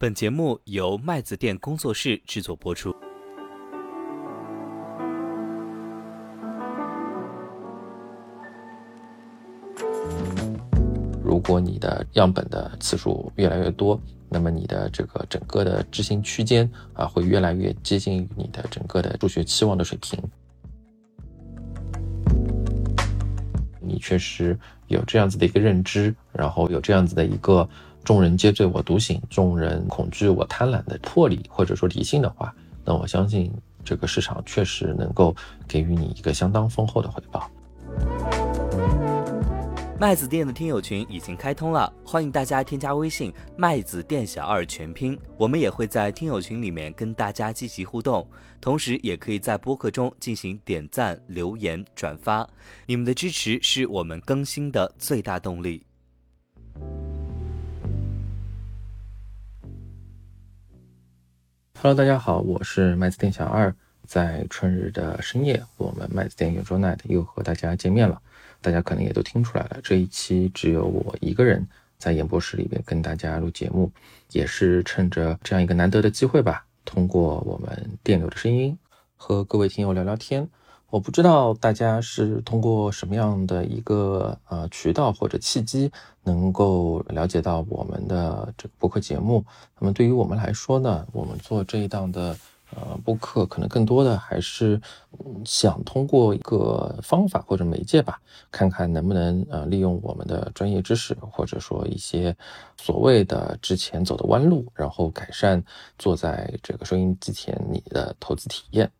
本节目由麦子店工作室制作播出。如果你的样本的次数越来越多，那么你的这个整个的执行区间啊，会越来越接近于你的整个的数学期望的水平。你确实有这样子的一个认知，然后有这样子的一个众人皆醉我独醒，众人恐惧我贪婪的魄力或者说理性的话，那我相信这个市场确实能够给予你一个相当丰厚的回报。麦子店的听友群已经开通了，欢迎大家添加微信“麦子店小二全拼”，我们也会在听友群里面跟大家积极互动，同时也可以在播客中进行点赞、留言、转发，你们的支持是我们更新的最大动力。Hello，大家好，我是麦子店小二，在春日的深夜，我们麦子店圆桌 night 又和大家见面了。大家可能也都听出来了，这一期只有我一个人在演播室里边跟大家录节目，也是趁着这样一个难得的机会吧，通过我们电流的声音和各位听友聊聊天。我不知道大家是通过什么样的一个呃渠道或者契机能够了解到我们的这个播客节目。那么对于我们来说呢，我们做这一档的。呃，播客可能更多的还是想通过一个方法或者媒介吧，看看能不能呃利用我们的专业知识，或者说一些所谓的之前走的弯路，然后改善坐在这个收音机前你的投资体验。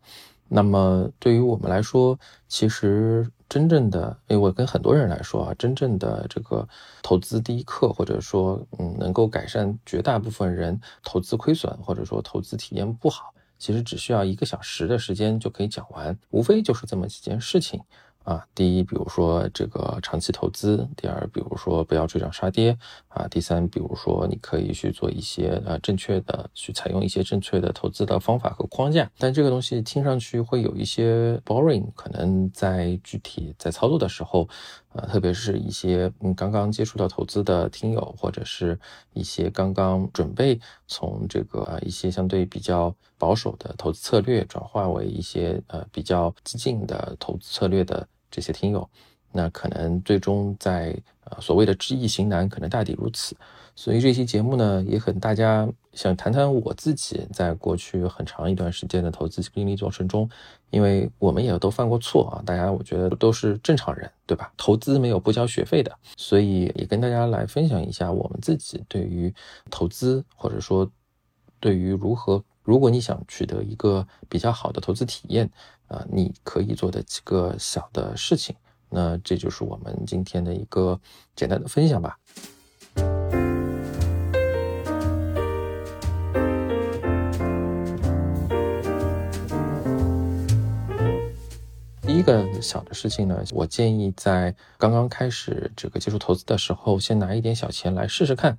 那么对于我们来说，其实真正的，因为我跟很多人来说啊，真正的这个投资第一课，或者说嗯，能够改善绝大部分人投资亏损，或者说投资体验不好。其实只需要一个小时的时间就可以讲完，无非就是这么几件事情啊。第一，比如说这个长期投资；第二，比如说不要追涨杀跌啊；第三，比如说你可以去做一些呃正确的，去采用一些正确的投资的方法和框架。但这个东西听上去会有一些 boring，可能在具体在操作的时候。啊，特别是一些嗯刚刚接触到投资的听友，或者是一些刚刚准备从这个啊一些相对比较保守的投资策略转化为一些呃比较激进的投资策略的这些听友，那可能最终在呃所谓的知易行难，可能大抵如此。所以这期节目呢，也很大家想谈谈我自己在过去很长一段时间的投资经历过程中，因为我们也都犯过错啊，大家我觉得都是正常人，对吧？投资没有不交学费的，所以也跟大家来分享一下我们自己对于投资，或者说对于如何，如果你想取得一个比较好的投资体验啊，你可以做的几个小的事情。那这就是我们今天的一个简单的分享吧。一个小的事情呢，我建议在刚刚开始这个接触投资的时候，先拿一点小钱来试试看。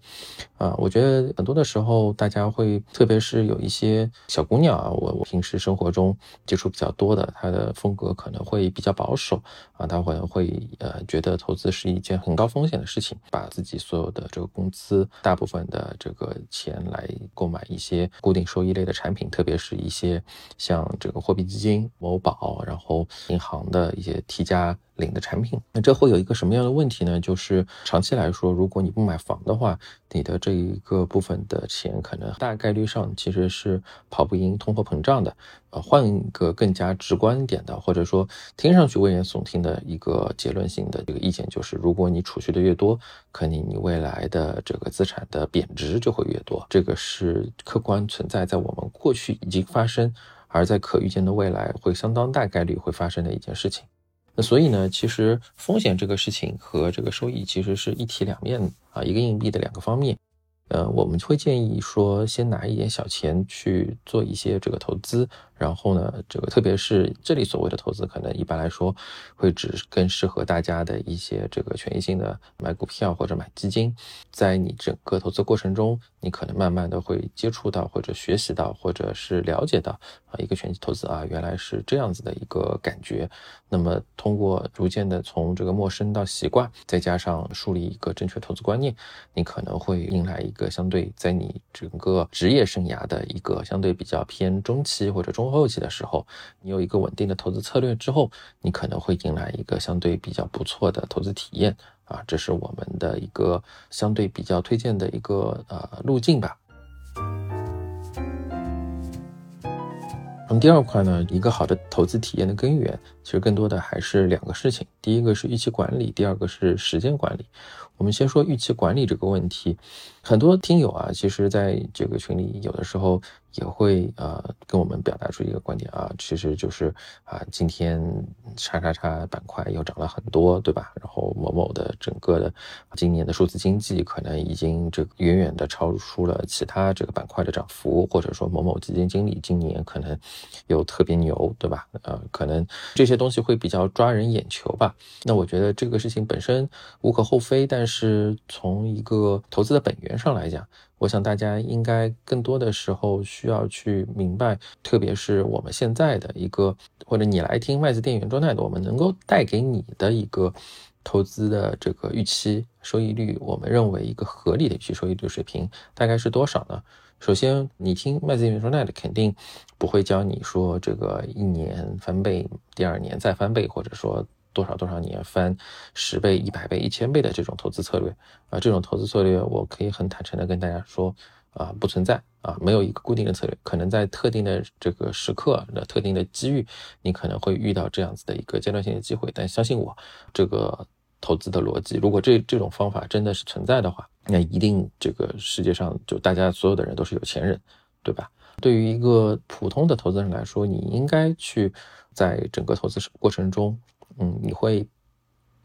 啊，我觉得很多的时候，大家会，特别是有一些小姑娘啊，我我平时生活中接触比较多的，她的风格可能会比较保守啊，她可能会呃觉得投资是一件很高风险的事情，把自己所有的这个工资大部分的这个钱来购买一些固定收益类的产品，特别是一些像这个货币基金、某宝，然后银行。行的一些 T 加零的产品，那这会有一个什么样的问题呢？就是长期来说，如果你不买房的话，你的这一个部分的钱可能大概率上其实是跑不赢通货膨胀的。呃，换一个更加直观点的，或者说听上去危言耸听的一个结论性的这个意见，就是如果你储蓄的越多，可能你未来的这个资产的贬值就会越多。这个是客观存在在我们过去已经发生。而在可预见的未来，会相当大概率会发生的一件事情。那所以呢，其实风险这个事情和这个收益其实是一体两面啊，一个硬币的两个方面。呃，我们会建议说，先拿一点小钱去做一些这个投资，然后呢，这个特别是这里所谓的投资，可能一般来说会只更适合大家的一些这个权益性的买股票或者买基金。在你整个投资过程中，你可能慢慢的会接触到或者学习到或者是了解到啊，一个权益投资啊，原来是这样子的一个感觉。那么通过逐渐的从这个陌生到习惯，再加上树立一个正确投资观念，你可能会迎来一个相对在你整个职业生涯的一个相对比较偏中期或者中。后期的时候，你有一个稳定的投资策略之后，你可能会迎来一个相对比较不错的投资体验啊，这是我们的一个相对比较推荐的一个呃路径吧。那么第二块呢，一个好的投资体验的根源，其实更多的还是两个事情，第一个是预期管理，第二个是时间管理。我们先说预期管理这个问题，很多听友啊，其实在这个群里有的时候也会呃跟我们表达出一个观点啊，其实就是啊，今天叉叉叉板块又涨了很多，对吧？然后某某的整个的今年的数字经济可能已经这远远的超出了其他这个板块的涨幅，或者说某某基金经理今年可能有特别牛，对吧？呃，可能这些东西会比较抓人眼球吧。那我觉得这个事情本身无可厚非，但是。从一个投资的本源上来讲，我想大家应该更多的时候需要去明白，特别是我们现在的一个，或者你来听麦子店员状态的，我们能够带给你的一个投资的这个预期收益率，我们认为一个合理的预期收益率水平大概是多少呢？首先，你听麦子店员状态的，肯定不会教你说这个一年翻倍，第二年再翻倍，或者说。多少多少年翻十倍、一百倍、一千倍的这种投资策略啊，这种投资策略我可以很坦诚的跟大家说啊，不存在啊，没有一个固定的策略，可能在特定的这个时刻的特定的机遇，你可能会遇到这样子的一个阶段性的机会。但相信我，这个投资的逻辑，如果这这种方法真的是存在的话，那一定这个世界上就大家所有的人都是有钱人，对吧？对于一个普通的投资人来说，你应该去在整个投资过程中。嗯，你会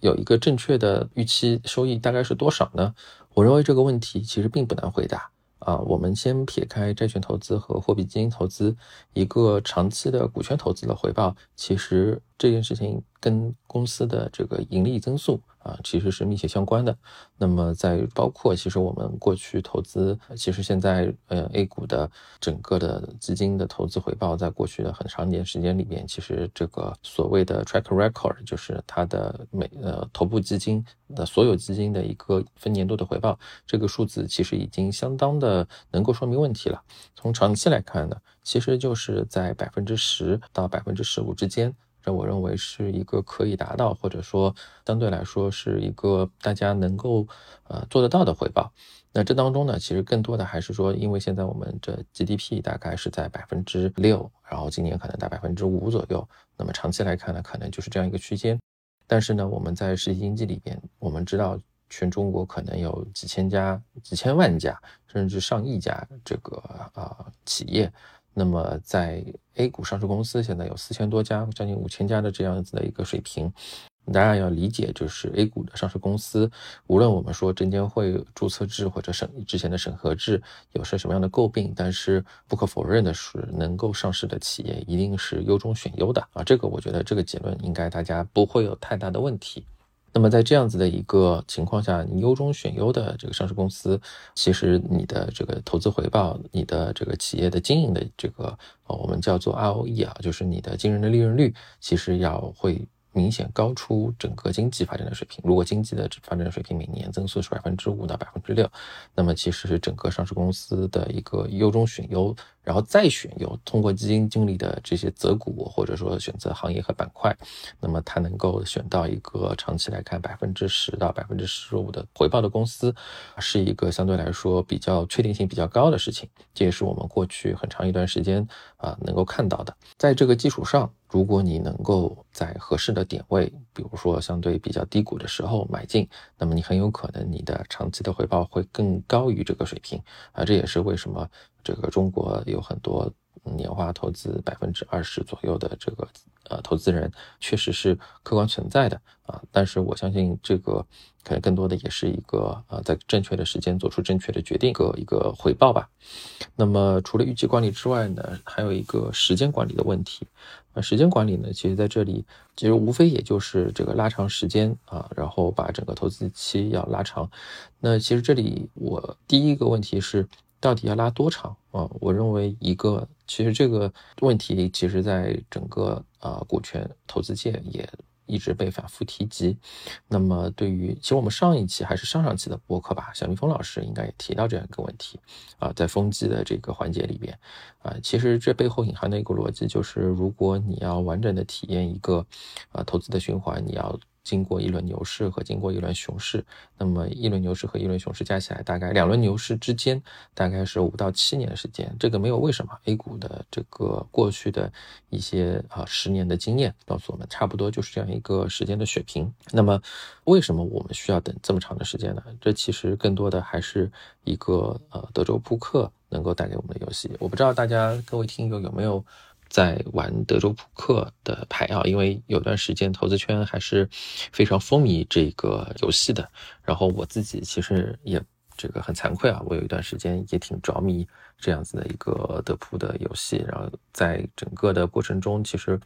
有一个正确的预期收益大概是多少呢？我认为这个问题其实并不难回答啊。我们先撇开债券投资和货币基金投资，一个长期的股权投资的回报，其实这件事情跟公司的这个盈利增速。啊，其实是密切相关的。那么，在包括其实我们过去投资，其实现在呃 A 股的整个的基金的投资回报，在过去的很长一段时间里面，其实这个所谓的 track record，就是它的每呃头部基金的所有基金的一个分年度的回报，这个数字其实已经相当的能够说明问题了。从长期来看呢，其实就是在百分之十到百分之十五之间。这我认为是一个可以达到，或者说相对来说是一个大家能够呃做得到的回报。那这当中呢，其实更多的还是说，因为现在我们这 GDP 大概是在百分之六，然后今年可能在百分之五左右。那么长期来看呢，可能就是这样一个区间。但是呢，我们在实体经济里边，我们知道全中国可能有几千家、几千万家，甚至上亿家这个啊企业。那么，在 A 股上市公司现在有四千多家，将近五千家的这样子的一个水平。大家要理解，就是 A 股的上市公司，无论我们说证监会注册制或者审之前的审核制有些什么样的诟病，但是不可否认的是，能够上市的企业一定是优中选优的啊。这个我觉得这个结论应该大家不会有太大的问题。那么在这样子的一个情况下，你优中选优的这个上市公司，其实你的这个投资回报，你的这个企业的经营的这个，我们叫做 ROE 啊，就是你的经营的利润率，其实要会。明显高出整个经济发展的水平。如果经济的发展水平每年增速是百分之五到百分之六，那么其实是整个上市公司的一个优中选优，然后再选优，通过基金经理的这些择股或者说选择行业和板块，那么它能够选到一个长期来看百分之十到百分之十五的回报的公司，是一个相对来说比较确定性比较高的事情。这也是我们过去很长一段时间啊能够看到的。在这个基础上。如果你能够在合适的点位，比如说相对比较低谷的时候买进，那么你很有可能你的长期的回报会更高于这个水平啊！这也是为什么这个中国有很多年化投资百分之二十左右的这个呃投资人，确实是客观存在的啊。但是我相信这个可能更多的也是一个呃在正确的时间做出正确的决定个一个回报吧。那么除了预期管理之外呢，还有一个时间管理的问题。那时间管理呢，其实在这里其实无非也就是这个拉长时间啊，然后把整个投资期要拉长。那其实这里我第一个问题是。到底要拉多长啊？我认为一个，其实这个问题，其实在整个啊股权投资界也一直被反复提及。那么对于，其实我们上一期还是上上期的播客吧，小蜜蜂老师应该也提到这样一个问题啊，在风机的这个环节里边啊，其实这背后隐含的一个逻辑就是，如果你要完整的体验一个啊投资的循环，你要。经过一轮牛市和经过一轮熊市，那么一轮牛市和一轮熊市加起来，大概两轮牛市之间大概是五到七年的时间。这个没有为什么，A 股的这个过去的一些啊十年的经验告诉我们，差不多就是这样一个时间的水平。那么为什么我们需要等这么长的时间呢？这其实更多的还是一个呃德州扑克能够带给我们的游戏。我不知道大家各位听友有没有。在玩德州扑克的牌啊，因为有段时间投资圈还是非常风靡这个游戏的。然后我自己其实也这个很惭愧啊，我有一段时间也挺着迷这样子的一个德扑的游戏。然后在整个的过程中，其实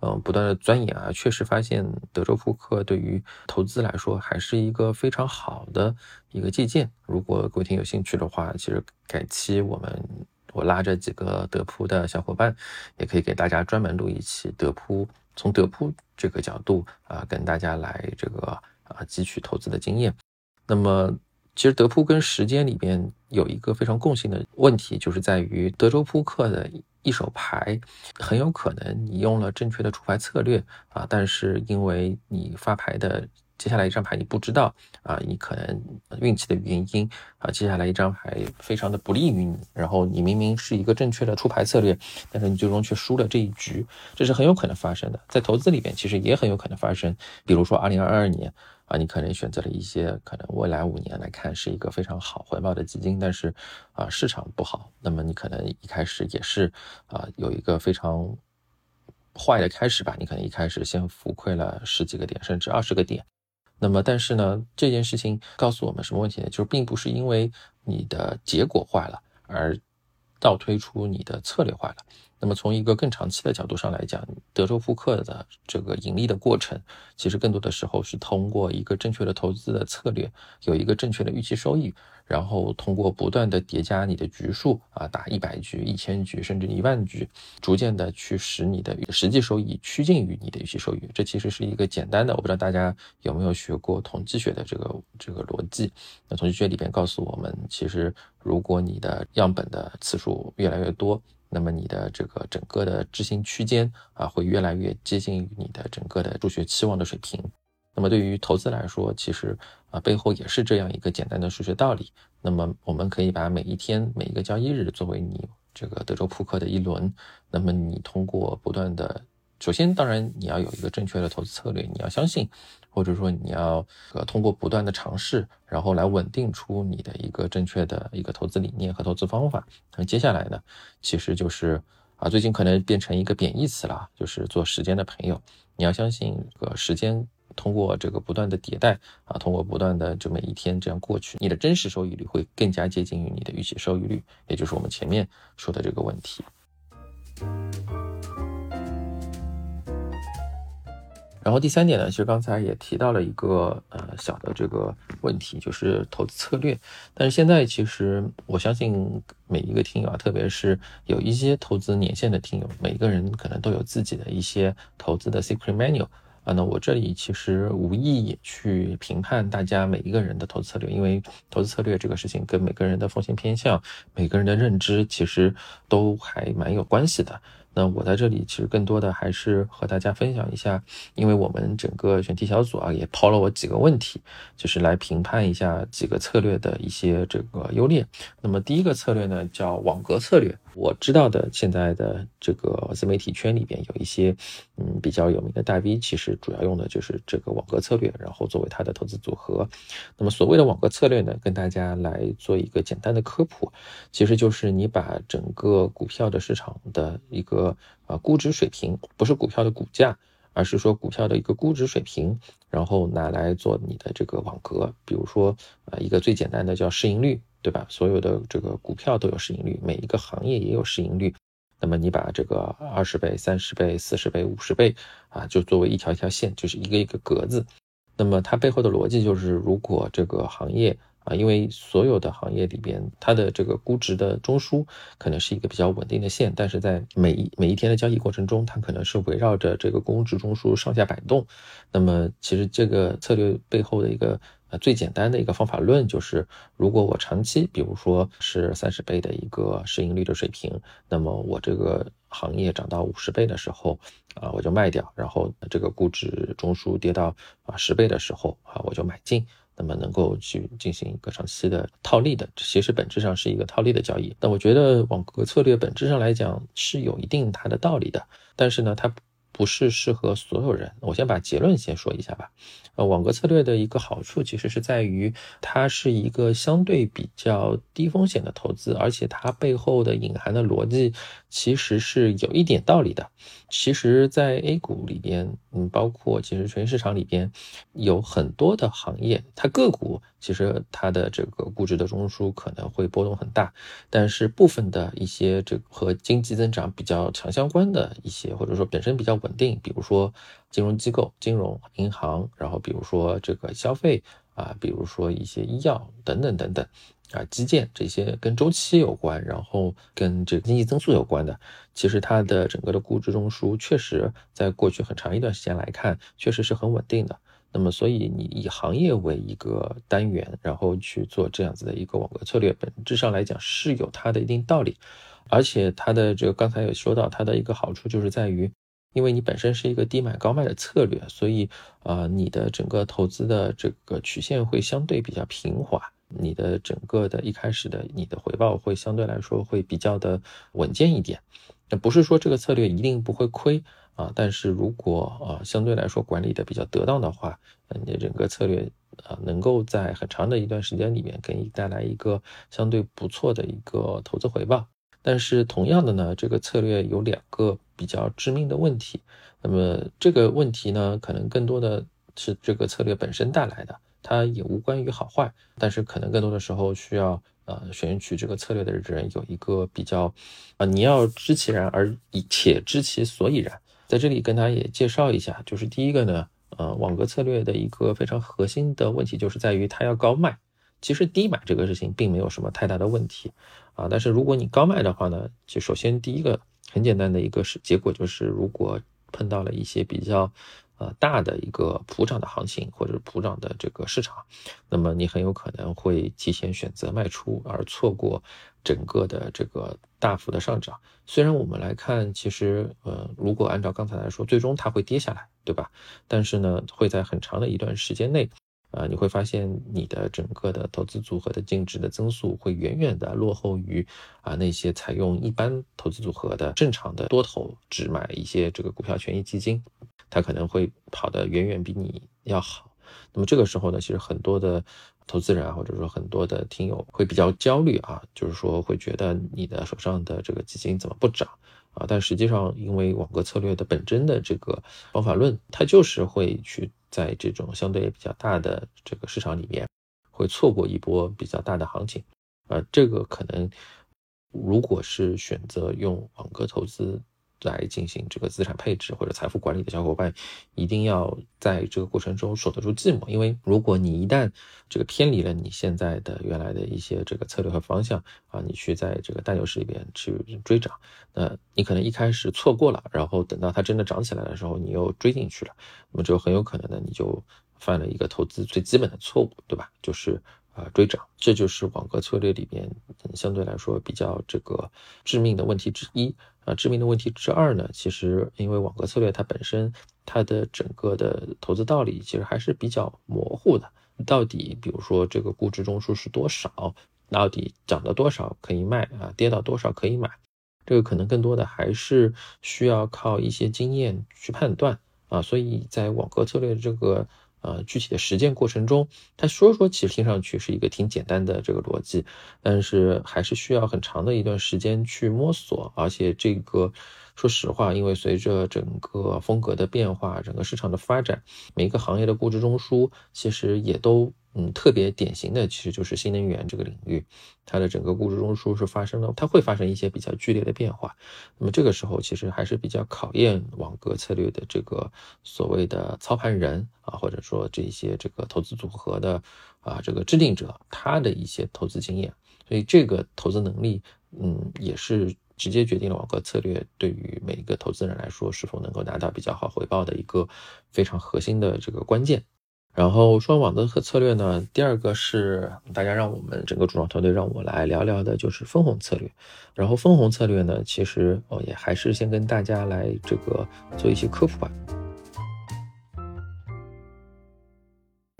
嗯不断的钻研啊，确实发现德州扑克对于投资来说还是一个非常好的一个借鉴。如果各位听有兴趣的话，其实改期我们。我拉着几个德扑的小伙伴，也可以给大家专门录一期德扑，从德扑这个角度啊，跟大家来这个啊汲取投资的经验。那么，其实德扑跟时间里边有一个非常共性的问题，就是在于德州扑克的一手牌，很有可能你用了正确的出牌策略啊，但是因为你发牌的。接下来一张牌你不知道啊，你可能运气的原因啊，接下来一张牌非常的不利于你，然后你明明是一个正确的出牌策略，但是你最终却输了这一局，这是很有可能发生的。在投资里边其实也很有可能发生，比如说二零二二年啊，你可能选择了一些可能未来五年来看是一个非常好回报的基金，但是啊市场不好，那么你可能一开始也是啊有一个非常坏的开始吧，你可能一开始先浮亏了十几个点甚至二十个点。那么，但是呢，这件事情告诉我们什么问题呢？就是并不是因为你的结果坏了而倒推出你的策略坏了。那么，从一个更长期的角度上来讲，德州扑克的这个盈利的过程，其实更多的时候是通过一个正确的投资的策略，有一个正确的预期收益。然后通过不断的叠加你的局数啊，打一百局、一千局，甚至一万局，逐渐的去使你的实际收益趋近于你的预期收益。这其实是一个简单的，我不知道大家有没有学过统计学的这个这个逻辑。那统计学里边告诉我们，其实如果你的样本的次数越来越多，那么你的这个整个的执行区间啊，会越来越接近于你的整个的助学期望的水平。那么对于投资来说，其实啊背后也是这样一个简单的数学道理。那么我们可以把每一天每一个交易日作为你这个德州扑克的一轮。那么你通过不断的，首先当然你要有一个正确的投资策略，你要相信，或者说你要呃通过不断的尝试，然后来稳定出你的一个正确的一个投资理念和投资方法。那接下来呢，其实就是啊最近可能变成一个贬义词了，就是做时间的朋友。你要相信这个时间。通过这个不断的迭代啊，通过不断的这么一天这样过去，你的真实收益率会更加接近于你的预期收益率，也就是我们前面说的这个问题。然后第三点呢，其实刚才也提到了一个呃小的这个问题，就是投资策略。但是现在其实我相信每一个听友啊，特别是有一些投资年限的听友，每个人可能都有自己的一些投资的 secret menu。啊，那我这里其实无意去评判大家每一个人的投资策略，因为投资策略这个事情跟每个人的风险偏向、每个人的认知其实都还蛮有关系的。那我在这里其实更多的还是和大家分享一下，因为我们整个选题小组啊也抛了我几个问题，就是来评判一下几个策略的一些这个优劣。那么第一个策略呢叫网格策略，我知道的现在的这个自媒体圈里边有一些嗯比较有名的大 V，其实主要用的就是这个网格策略，然后作为他的投资组合。那么所谓的网格策略呢，跟大家来做一个简单的科普，其实就是你把整个股票的市场的一个啊估值水平，不是股票的股价，而是说股票的一个估值水平，然后拿来做你的这个网格。比如说啊一个最简单的叫市盈率。对吧？所有的这个股票都有市盈率，每一个行业也有市盈率。那么你把这个二十倍、三十倍、四十倍、五十倍啊，就作为一条一条线，就是一个一个格子。那么它背后的逻辑就是，如果这个行业啊，因为所有的行业里边，它的这个估值的中枢可能是一个比较稳定的线，但是在每一每一天的交易过程中，它可能是围绕着这个估值中枢上下摆动。那么其实这个策略背后的一个。呃，最简单的一个方法论就是，如果我长期，比如说是三十倍的一个市盈率的水平，那么我这个行业涨到五十倍的时候，啊，我就卖掉，然后这个估值中枢跌到啊十倍的时候，啊，我就买进，那么能够去进行一个长期的套利的，其实本质上是一个套利的交易。那我觉得网格策略本质上来讲是有一定它的道理的，但是呢，它。不是适合所有人。我先把结论先说一下吧。呃，网格策略的一个好处其实是在于，它是一个相对比较低风险的投资，而且它背后的隐含的逻辑其实是有一点道理的。其实，在 A 股里边，嗯，包括其实全市场里边，有很多的行业，它个股其实它的这个估值的中枢可能会波动很大，但是部分的一些这和经济增长比较强相关的一些，或者说本身比较稳稳定，比如说金融机构、金融银行，然后比如说这个消费啊，比如说一些医药等等等等。啊，基建这些跟周期有关，然后跟这个经济增速有关的，其实它的整个的估值中枢确实在过去很长一段时间来看，确实是很稳定的。那么，所以你以行业为一个单元，然后去做这样子的一个网格策略，本质上来讲是有它的一定道理。而且它的这个刚才有说到，它的一个好处就是在于，因为你本身是一个低买高卖的策略，所以啊，你的整个投资的这个曲线会相对比较平滑。你的整个的一开始的你的回报会相对来说会比较的稳健一点，那不是说这个策略一定不会亏啊，但是如果啊相对来说管理的比较得当的话，你的整个策略啊能够在很长的一段时间里面给你带来一个相对不错的一个投资回报。但是同样的呢，这个策略有两个比较致命的问题，那么这个问题呢，可能更多的是这个策略本身带来的。它也无关于好坏，但是可能更多的时候需要呃选取这个策略的人有一个比较，啊你要知其然而以且知其所以然。在这里跟大家也介绍一下，就是第一个呢，呃网格策略的一个非常核心的问题就是在于它要高卖。其实低买这个事情并没有什么太大的问题啊，但是如果你高卖的话呢，就首先第一个很简单的一个是结果就是如果碰到了一些比较。呃，大的一个普涨的行情，或者是普涨的这个市场，那么你很有可能会提前选择卖出，而错过整个的这个大幅的上涨。虽然我们来看，其实呃，如果按照刚才来说，最终它会跌下来，对吧？但是呢，会在很长的一段时间内，啊，你会发现你的整个的投资组合的净值的增速会远远的落后于啊那些采用一般投资组合的正常的多头只买一些这个股票权益基金。它可能会跑得远远比你要好，那么这个时候呢，其实很多的投资人啊，或者说很多的听友会比较焦虑啊，就是说会觉得你的手上的这个基金怎么不涨啊？但实际上，因为网格策略的本真的这个方法论，它就是会去在这种相对比较大的这个市场里面，会错过一波比较大的行情呃。这个可能，如果是选择用网格投资。来进行这个资产配置或者财富管理的小伙伴，一定要在这个过程中守得住寂寞，因为如果你一旦这个偏离了你现在的原来的一些这个策略和方向啊，你去在这个大牛市里边去追涨，那你可能一开始错过了，然后等到它真的涨起来的时候，你又追进去了，那么就很有可能呢，你就犯了一个投资最基本的错误，对吧？就是啊追涨，这就是网格策略里边相对来说比较这个致命的问题之一。啊，致命的问题之二呢，其实因为网格策略它本身它的整个的投资道理其实还是比较模糊的。到底比如说这个估值中枢是多少？到底涨到多少可以卖啊？跌到多少可以买？这个可能更多的还是需要靠一些经验去判断啊。所以在网格策略这个。呃，具体的实践过程中，他说说其实听上去是一个挺简单的这个逻辑，但是还是需要很长的一段时间去摸索。而且这个，说实话，因为随着整个风格的变化，整个市场的发展，每一个行业的估值中枢其实也都。嗯，特别典型的其实就是新能源这个领域，它的整个估值中枢是发生了，它会发生一些比较剧烈的变化。那么这个时候其实还是比较考验网格策略的这个所谓的操盘人啊，或者说这些这个投资组合的啊这个制定者他的一些投资经验。所以这个投资能力，嗯，也是直接决定了网格策略对于每一个投资人来说是否能够拿到比较好回报的一个非常核心的这个关键。然后双网的策略呢，第二个是大家让我们整个主创团队让我来聊聊的，就是分红策略。然后分红策略呢，其实哦也还是先跟大家来这个做一些科普吧。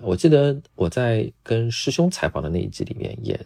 我记得我在跟师兄采访的那一集里面也。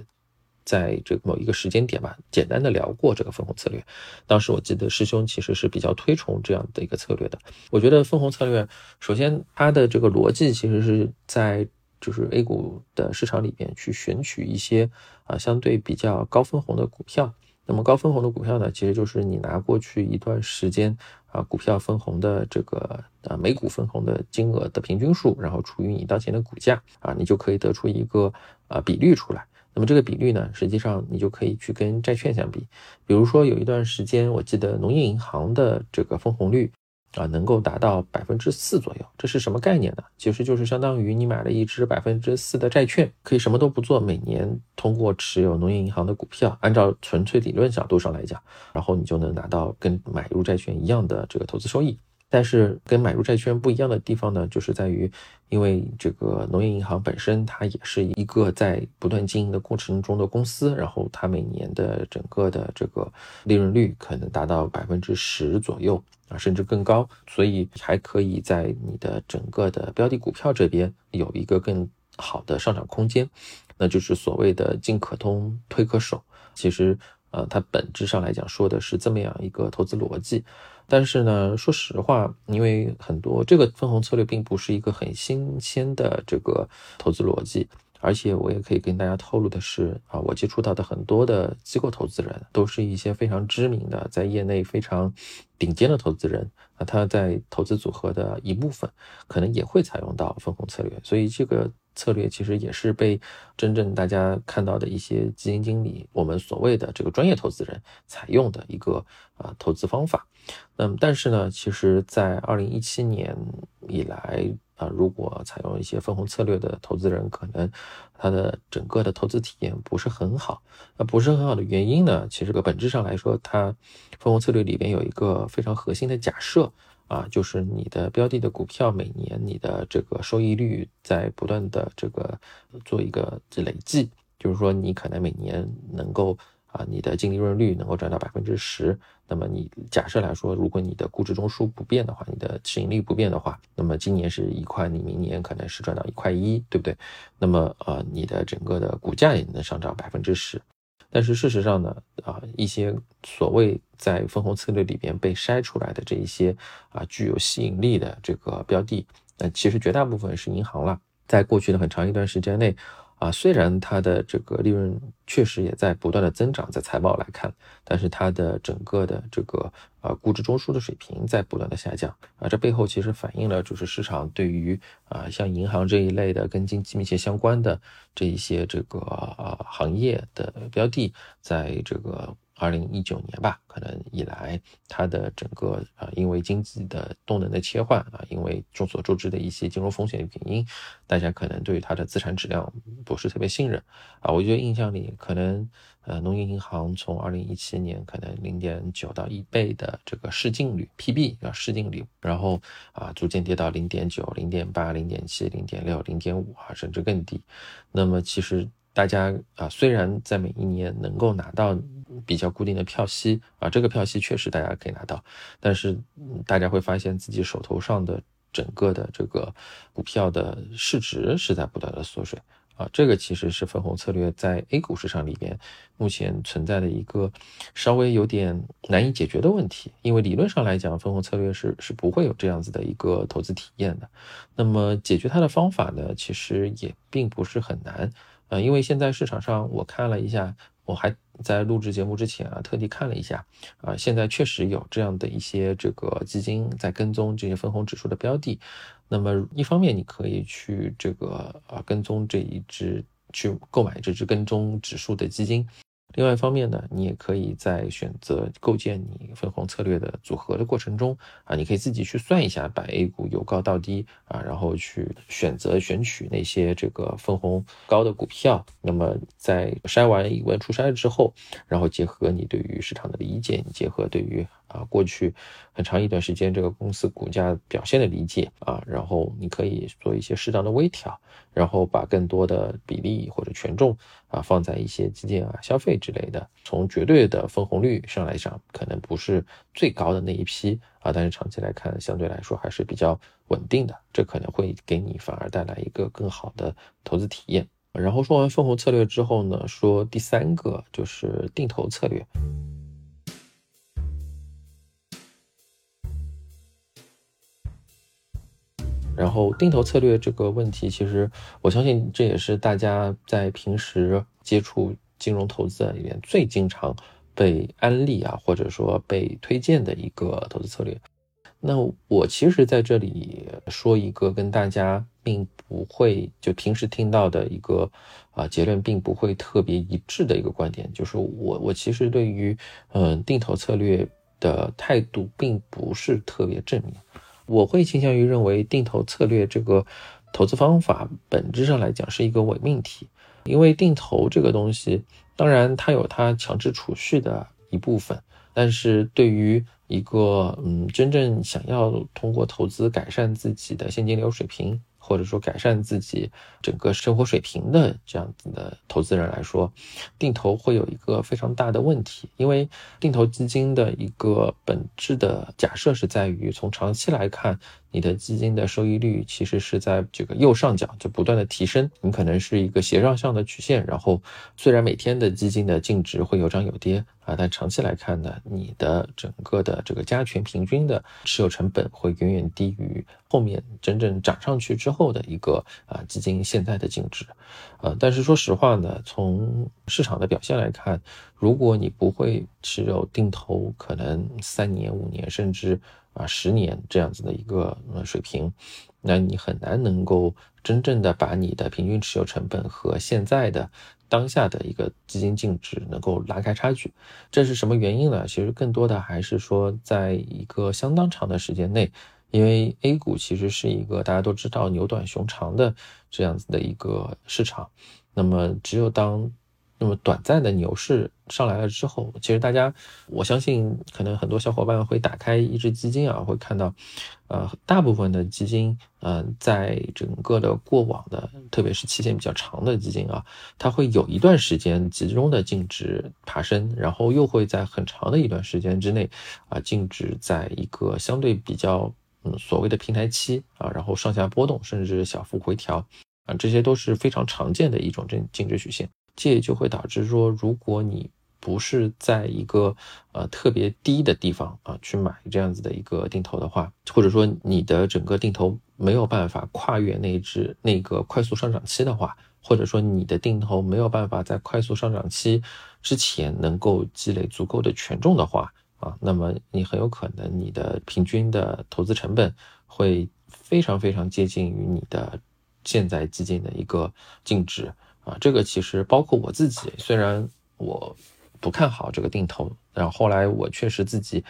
在这某一个时间点吧，简单的聊过这个分红策略。当时我记得师兄其实是比较推崇这样的一个策略的。我觉得分红策略，首先它的这个逻辑其实是在就是 A 股的市场里边去选取一些啊相对比较高分红的股票。那么高分红的股票呢，其实就是你拿过去一段时间啊股票分红的这个啊每股分红的金额的平均数，然后除以你当前的股价啊，你就可以得出一个啊比率出来。那么这个比率呢，实际上你就可以去跟债券相比。比如说有一段时间，我记得农业银行的这个分红率啊，能够达到百分之四左右。这是什么概念呢？其实就是相当于你买了一支百分之四的债券，可以什么都不做，每年通过持有农业银行的股票，按照纯粹理论角度上来讲，然后你就能拿到跟买入债券一样的这个投资收益。但是跟买入债券不一样的地方呢，就是在于，因为这个农业银行本身它也是一个在不断经营的过程中的公司，然后它每年的整个的这个利润率可能达到百分之十左右啊，甚至更高，所以还可以在你的整个的标的股票这边有一个更好的上涨空间，那就是所谓的进可通，退可守。其实，呃，它本质上来讲说的是这么样一个投资逻辑。但是呢，说实话，因为很多这个分红策略并不是一个很新鲜的这个投资逻辑，而且我也可以跟大家透露的是啊，我接触到的很多的机构投资人都是一些非常知名的，在业内非常顶尖的投资人啊，他在投资组合的一部分可能也会采用到分红策略，所以这个。策略其实也是被真正大家看到的一些基金经理，我们所谓的这个专业投资人采用的一个啊投资方法。那么，但是呢，其实，在二零一七年以来啊，如果采用一些分红策略的投资人，可能他的整个的投资体验不是很好。那不是很好的原因呢？其实个本质上来说，它分红策略里边有一个非常核心的假设。啊，就是你的标的的股票每年你的这个收益率在不断的这个做一个累计，就是说你可能每年能够啊，你的净利润率能够赚到百分之十。那么你假设来说，如果你的估值中枢不变的话，你的市盈率不变的话，那么今年是一块，你明年可能是赚到一块一，对不对？那么呃，你的整个的股价也能上涨百分之十。但是事实上呢，啊，一些所谓在分红策略里边被筛出来的这一些啊具有吸引力的这个标的，那其实绝大部分是银行了，在过去的很长一段时间内。啊，虽然它的这个利润确实也在不断的增长，在财报来看，但是它的整个的这个呃估值中枢的水平在不断的下降啊，这背后其实反映了就是市场对于啊像银行这一类的跟经济密切相关的这一些这个啊行业的标的，在这个。二零一九年吧，可能以来，它的整个啊，因为经济的动能的切换啊，因为众所周知的一些金融风险的原因，大家可能对于它的资产质量不是特别信任啊。我觉得印象里，可能呃，农业银行从二零一七年可能零点九到一倍的这个市净率 PB 啊市净率，然后啊，逐渐跌到零点九、零点八、零点七、零点六、零点五啊，甚至更低。那么其实大家啊，虽然在每一年能够拿到。比较固定的票息啊，这个票息确实大家可以拿到，但是大家会发现自己手头上的整个的这个股票的市值是在不断的缩水啊，这个其实是分红策略在 A 股市场里边目前存在的一个稍微有点难以解决的问题。因为理论上来讲，分红策略是是不会有这样子的一个投资体验的。那么解决它的方法呢，其实也并不是很难。呃，因为现在市场上我看了一下，我还在录制节目之前啊，特地看了一下啊，现在确实有这样的一些这个基金在跟踪这些分红指数的标的。那么一方面，你可以去这个啊跟踪这一只，去购买这只跟踪指数的基金。另外一方面呢，你也可以在选择构建你分红策略的组合的过程中啊，你可以自己去算一下，把 A 股由高到低啊，然后去选择选取那些这个分红高的股票。那么在筛完一轮初筛之后，然后结合你对于市场的理解，你结合对于啊过去很长一段时间这个公司股价表现的理解啊，然后你可以做一些适当的微调，然后把更多的比例或者权重啊放在一些基建啊消费。之类的，从绝对的分红率上来讲，可能不是最高的那一批啊，但是长期来看，相对来说还是比较稳定的，这可能会给你反而带来一个更好的投资体验。然后说完分红策略之后呢，说第三个就是定投策略。然后定投策略这个问题，其实我相信这也是大家在平时接触。金融投资里面最经常被安利啊，或者说被推荐的一个投资策略。那我其实在这里说一个跟大家并不会就平时听到的一个啊结论，并不会特别一致的一个观点，就是我我其实对于嗯定投策略的态度并不是特别正面。我会倾向于认为定投策略这个投资方法本质上来讲是一个伪命题。因为定投这个东西，当然它有它强制储蓄的一部分，但是对于一个嗯真正想要通过投资改善自己的现金流水平。或者说改善自己整个生活水平的这样子的投资人来说，定投会有一个非常大的问题，因为定投基金的一个本质的假设是在于从长期来看，你的基金的收益率其实是在这个右上角就不断的提升，你可能是一个斜上向的曲线，然后虽然每天的基金的净值会有涨有跌啊，但长期来看呢，你的整个的这个加权平均的持有成本会远远低于后面真正涨上去之后。的一个啊基金现在的净值，呃，但是说实话呢，从市场的表现来看，如果你不会持有定投，可能三年、五年甚至啊十年这样子的一个水平，那你很难能够真正的把你的平均持有成本和现在的当下的一个基金净值能够拉开差距。这是什么原因呢？其实更多的还是说，在一个相当长的时间内。因为 A 股其实是一个大家都知道牛短熊长的这样子的一个市场，那么只有当那么短暂的牛市上来了之后，其实大家我相信可能很多小伙伴会打开一只基金啊，会看到，呃，大部分的基金，嗯，在整个的过往的，特别是期限比较长的基金啊，它会有一段时间集中的净值爬升，然后又会在很长的一段时间之内啊，净值在一个相对比较。嗯，所谓的平台期啊，然后上下波动，甚至小幅回调啊，这些都是非常常见的一种正净值曲线。这也就会导致说，如果你不是在一个呃特别低的地方啊去买这样子的一个定投的话，或者说你的整个定投没有办法跨越那只那个快速上涨期的话，或者说你的定投没有办法在快速上涨期之前能够积累足够的权重的话。啊，那么你很有可能你的平均的投资成本会非常非常接近于你的现在基金的一个净值啊。这个其实包括我自己，虽然我不看好这个定投，然后后来我确实自己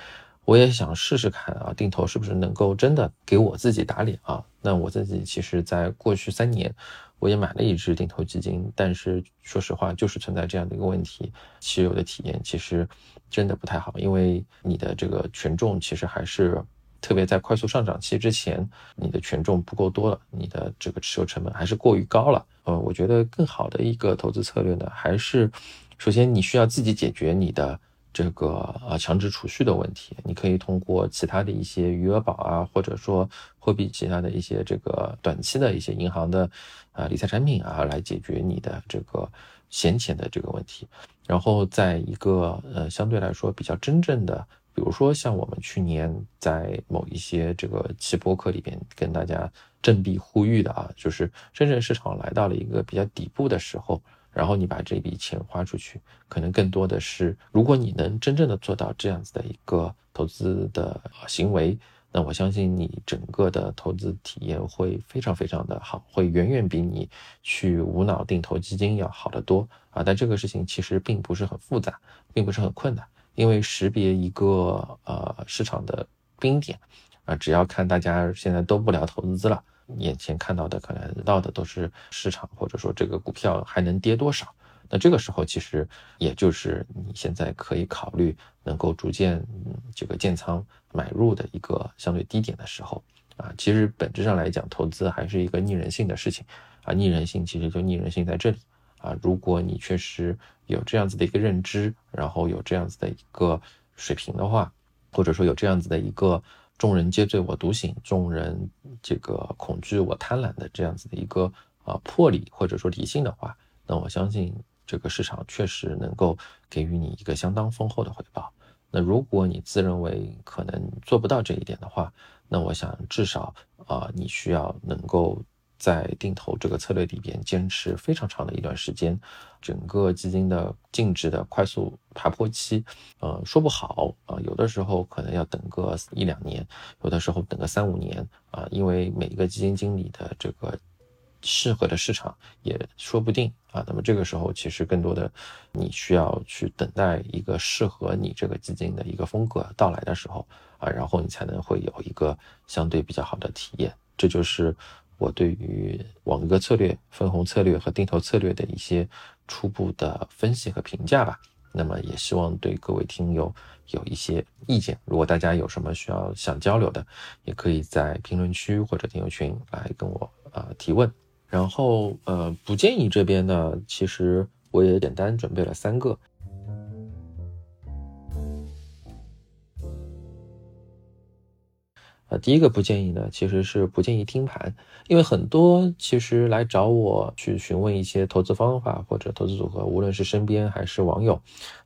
我也想试试看啊，定投是不是能够真的给我自己打脸啊？那我自己其实在过去三年。我也买了一只定投基金，但是说实话，就是存在这样的一个问题，持有的体验其实真的不太好，因为你的这个权重其实还是，特别在快速上涨期之前，你的权重不够多了，你的这个持有成本还是过于高了。呃，我觉得更好的一个投资策略呢，还是首先你需要自己解决你的这个呃强制储蓄的问题，你可以通过其他的一些余额宝啊，或者说货币其他的一些这个短期的一些银行的啊理财产品啊，来解决你的这个闲钱的这个问题。然后在一个呃相对来说比较真正的，比如说像我们去年在某一些这个期播课里边跟大家振臂呼吁的啊，就是深圳市场来到了一个比较底部的时候。然后你把这笔钱花出去，可能更多的是，如果你能真正的做到这样子的一个投资的行为，那我相信你整个的投资体验会非常非常的好，会远远比你去无脑定投基金要好得多啊！但这个事情其实并不是很复杂，并不是很困难，因为识别一个呃市场的冰点啊，只要看大家现在都不聊投资了。眼前看到的可能到的都是市场，或者说这个股票还能跌多少？那这个时候其实也就是你现在可以考虑能够逐渐这个建仓买入的一个相对低点的时候啊。其实本质上来讲，投资还是一个逆人性的事情啊。逆人性其实就逆人性在这里啊。如果你确实有这样子的一个认知，然后有这样子的一个水平的话，或者说有这样子的一个。众人皆醉我独醒，众人这个恐惧我贪婪的这样子的一个啊魄力或者说理性的话，那我相信这个市场确实能够给予你一个相当丰厚的回报。那如果你自认为可能做不到这一点的话，那我想至少啊你需要能够。在定投这个策略里边坚持非常长的一段时间，整个基金的净值的快速爬坡期，呃，说不好啊，有的时候可能要等个一两年，有的时候等个三五年啊，因为每一个基金经理的这个适合的市场也说不定啊。那么这个时候其实更多的你需要去等待一个适合你这个基金的一个风格到来的时候啊，然后你才能会有一个相对比较好的体验。这就是。我对于网格策略、分红策略和定投策略的一些初步的分析和评价吧。那么也希望对各位听友有一些意见。如果大家有什么需要想交流的，也可以在评论区或者听友群来跟我啊提问。然后呃，不建议这边呢，其实我也简单准备了三个。第一个不建议呢，其实是不建议听盘，因为很多其实来找我去询问一些投资方法或者投资组合，无论是身边还是网友，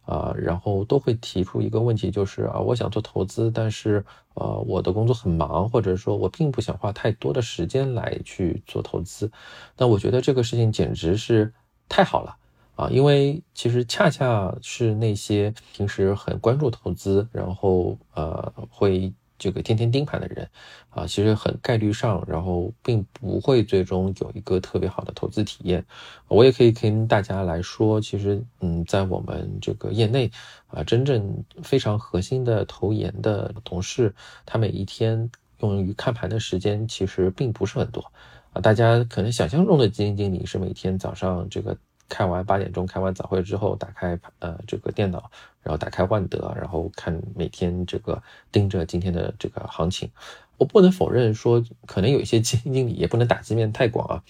啊，然后都会提出一个问题，就是啊，我想做投资，但是呃，我的工作很忙，或者说我并不想花太多的时间来去做投资。那我觉得这个事情简直是太好了啊，因为其实恰恰是那些平时很关注投资，然后呃会。这个天天盯盘的人，啊，其实很概率上，然后并不会最终有一个特别好的投资体验。我也可以跟大家来说，其实，嗯，在我们这个业内，啊，真正非常核心的投研的同事，他每一天用于看盘的时间其实并不是很多，啊，大家可能想象中的基金经理是每天早上这个。开完八点钟开完早会之后，打开呃这个电脑，然后打开万德，然后看每天这个盯着今天的这个行情。我不能否认说，可能有一些基金经理也不能打击面太广啊。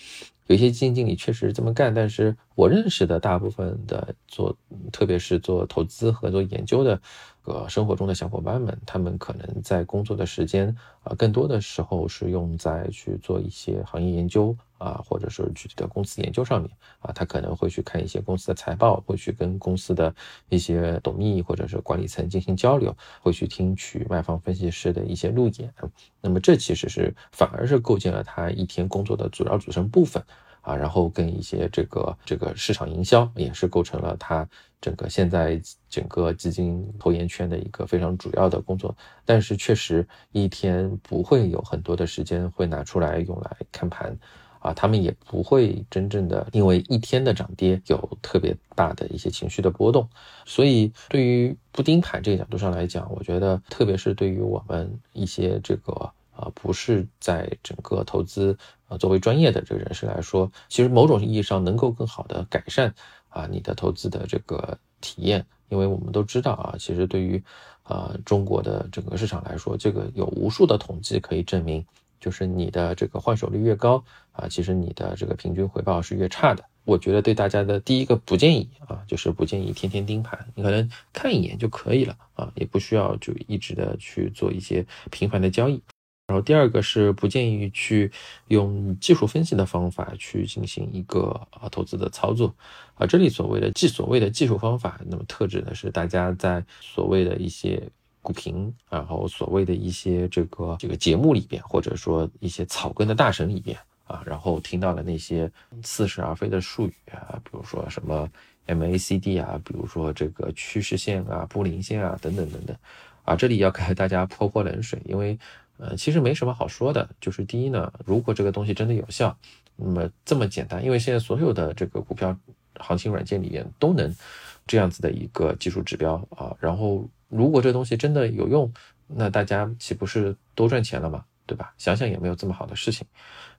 有一些基金经理确实这么干，但是我认识的大部分的做，特别是做投资和做研究的，呃，生活中的小伙伴们，他们可能在工作的时间啊，更多的时候是用在去做一些行业研究啊，或者说具体的公司研究上面啊，他可能会去看一些公司的财报，会去跟公司的一些董秘或者是管理层进行交流，会去听取卖方分析师的一些路演。那么这其实是反而是构建了他一天工作的主要组成部分。啊，然后跟一些这个这个市场营销也是构成了他整个现在整个基金投研圈的一个非常主要的工作。但是确实一天不会有很多的时间会拿出来用来看盘，啊，他们也不会真正的因为一天的涨跌有特别大的一些情绪的波动。所以对于不盯盘这个角度上来讲，我觉得特别是对于我们一些这个。啊，不是在整个投资啊，作为专业的这个人士来说，其实某种意义上能够更好的改善啊你的投资的这个体验，因为我们都知道啊，其实对于啊中国的整个市场来说，这个有无数的统计可以证明，就是你的这个换手率越高啊，其实你的这个平均回报是越差的。我觉得对大家的第一个不建议啊，就是不建议天天盯盘，你可能看一眼就可以了啊，也不需要就一直的去做一些频繁的交易。然后第二个是不建议去用技术分析的方法去进行一个啊投资的操作啊，这里所谓的既所谓的技术方法，那么特指的是大家在所谓的一些股评，然后所谓的一些这个这个节目里边，或者说一些草根的大神里边啊，然后听到了那些似是而非的术语啊，比如说什么 MACD 啊，比如说这个趋势线啊、布林线啊等等等等啊，这里要给大家泼泼冷水，因为。呃，其实没什么好说的，就是第一呢，如果这个东西真的有效，那么这么简单，因为现在所有的这个股票行情软件里面都能这样子的一个技术指标啊，然后如果这东西真的有用，那大家岂不是多赚钱了嘛？对吧？想想也没有这么好的事情。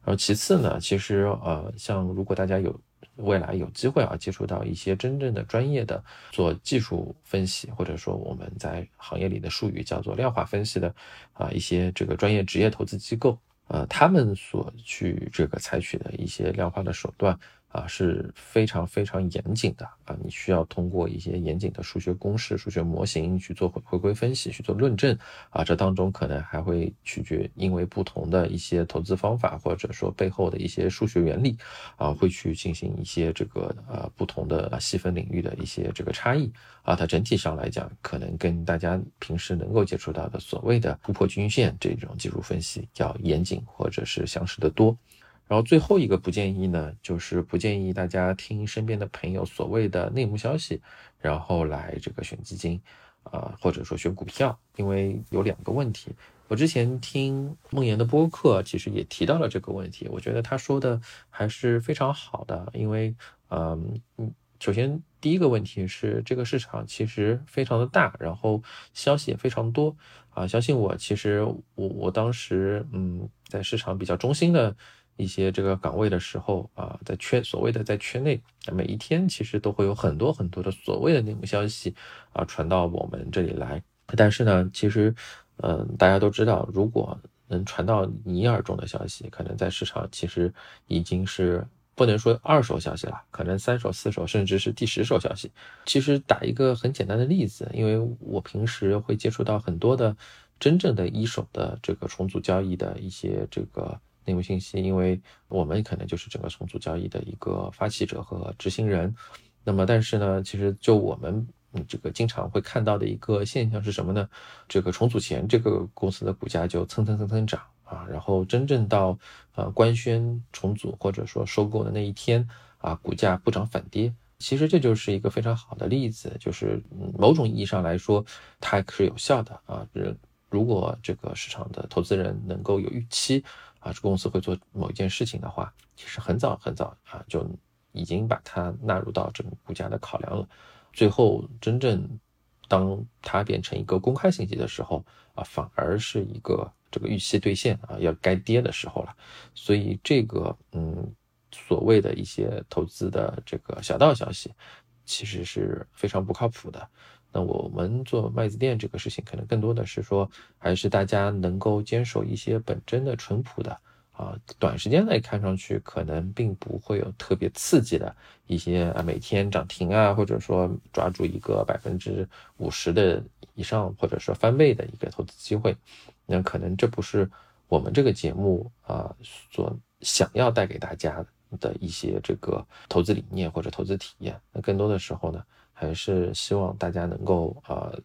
然后其次呢，其实呃，像如果大家有。未来有机会啊，接触到一些真正的专业的做技术分析，或者说我们在行业里的术语叫做量化分析的啊一些这个专业职业投资机构，呃，他们所去这个采取的一些量化的手段。啊，是非常非常严谨的啊！你需要通过一些严谨的数学公式、数学模型去做回回归分析、去做论证啊。这当中可能还会取决因为不同的一些投资方法，或者说背后的一些数学原理啊，会去进行一些这个呃不同的细分领域的一些这个差异啊。它整体上来讲，可能跟大家平时能够接触到的所谓的突破均线这种技术分析要严谨或者是详实的多。然后最后一个不建议呢，就是不建议大家听身边的朋友所谓的内幕消息，然后来这个选基金，啊，或者说选股票，因为有两个问题。我之前听梦岩的播客，其实也提到了这个问题，我觉得他说的还是非常好的，因为，嗯嗯，首先第一个问题是这个市场其实非常的大，然后消息也非常多，啊，相信我，其实我我当时嗯在市场比较中心的。一些这个岗位的时候啊，在圈所谓的在圈内，每一天其实都会有很多很多的所谓的内幕消息啊传到我们这里来。但是呢，其实，嗯，大家都知道，如果能传到你耳中的消息，可能在市场其实已经是不能说二手消息了，可能三手、四手，甚至是第十手消息。其实打一个很简单的例子，因为我平时会接触到很多的真正的一手的这个重组交易的一些这个。内幕信息，因为我们可能就是整个重组交易的一个发起者和执行人。那么，但是呢，其实就我们这个经常会看到的一个现象是什么呢？这个重组前，这个公司的股价就蹭蹭蹭蹭涨啊，然后真正到呃官宣重组或者说收购的那一天啊，股价不涨反跌。其实这就是一个非常好的例子，就是某种意义上来说，它是有效的啊。如果这个市场的投资人能够有预期。啊，这公司会做某一件事情的话，其实很早很早啊，就已经把它纳入到整个股价的考量了。最后真正当它变成一个公开信息的时候啊，反而是一个这个预期兑现啊，要该跌的时候了。所以这个嗯，所谓的一些投资的这个小道消息，其实是非常不靠谱的。那我们做麦子店这个事情，可能更多的是说，还是大家能够坚守一些本真的、淳朴的啊，短时间内看上去可能并不会有特别刺激的一些啊，每天涨停啊，或者说抓住一个百分之五十的以上，或者说翻倍的一个投资机会。那可能这不是我们这个节目啊所想要带给大家的一些这个投资理念或者投资体验。那更多的时候呢？还是希望大家能够呃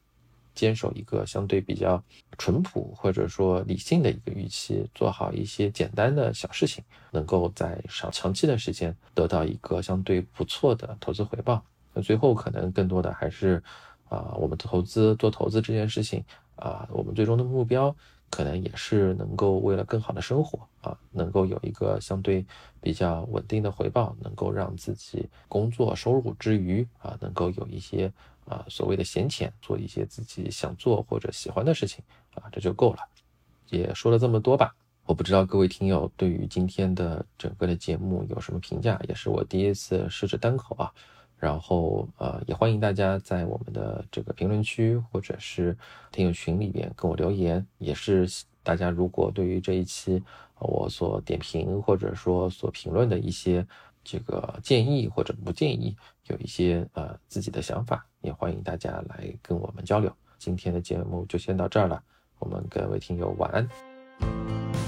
坚守一个相对比较淳朴或者说理性的一个预期，做好一些简单的小事情，能够在长长期的时间得到一个相对不错的投资回报。那最后可能更多的还是啊，我们投资做投资这件事情啊，我们最终的目标。可能也是能够为了更好的生活啊，能够有一个相对比较稳定的回报，能够让自己工作收入之余啊，能够有一些啊所谓的闲钱，做一些自己想做或者喜欢的事情啊，这就够了。也说了这么多吧，我不知道各位听友对于今天的整个的节目有什么评价，也是我第一次试着单口啊。然后呃，也欢迎大家在我们的这个评论区或者是听友群里边跟我留言。也是大家如果对于这一期我所点评或者说所评论的一些这个建议或者不建议，有一些呃自己的想法，也欢迎大家来跟我们交流。今天的节目就先到这儿了，我们各位听友晚安。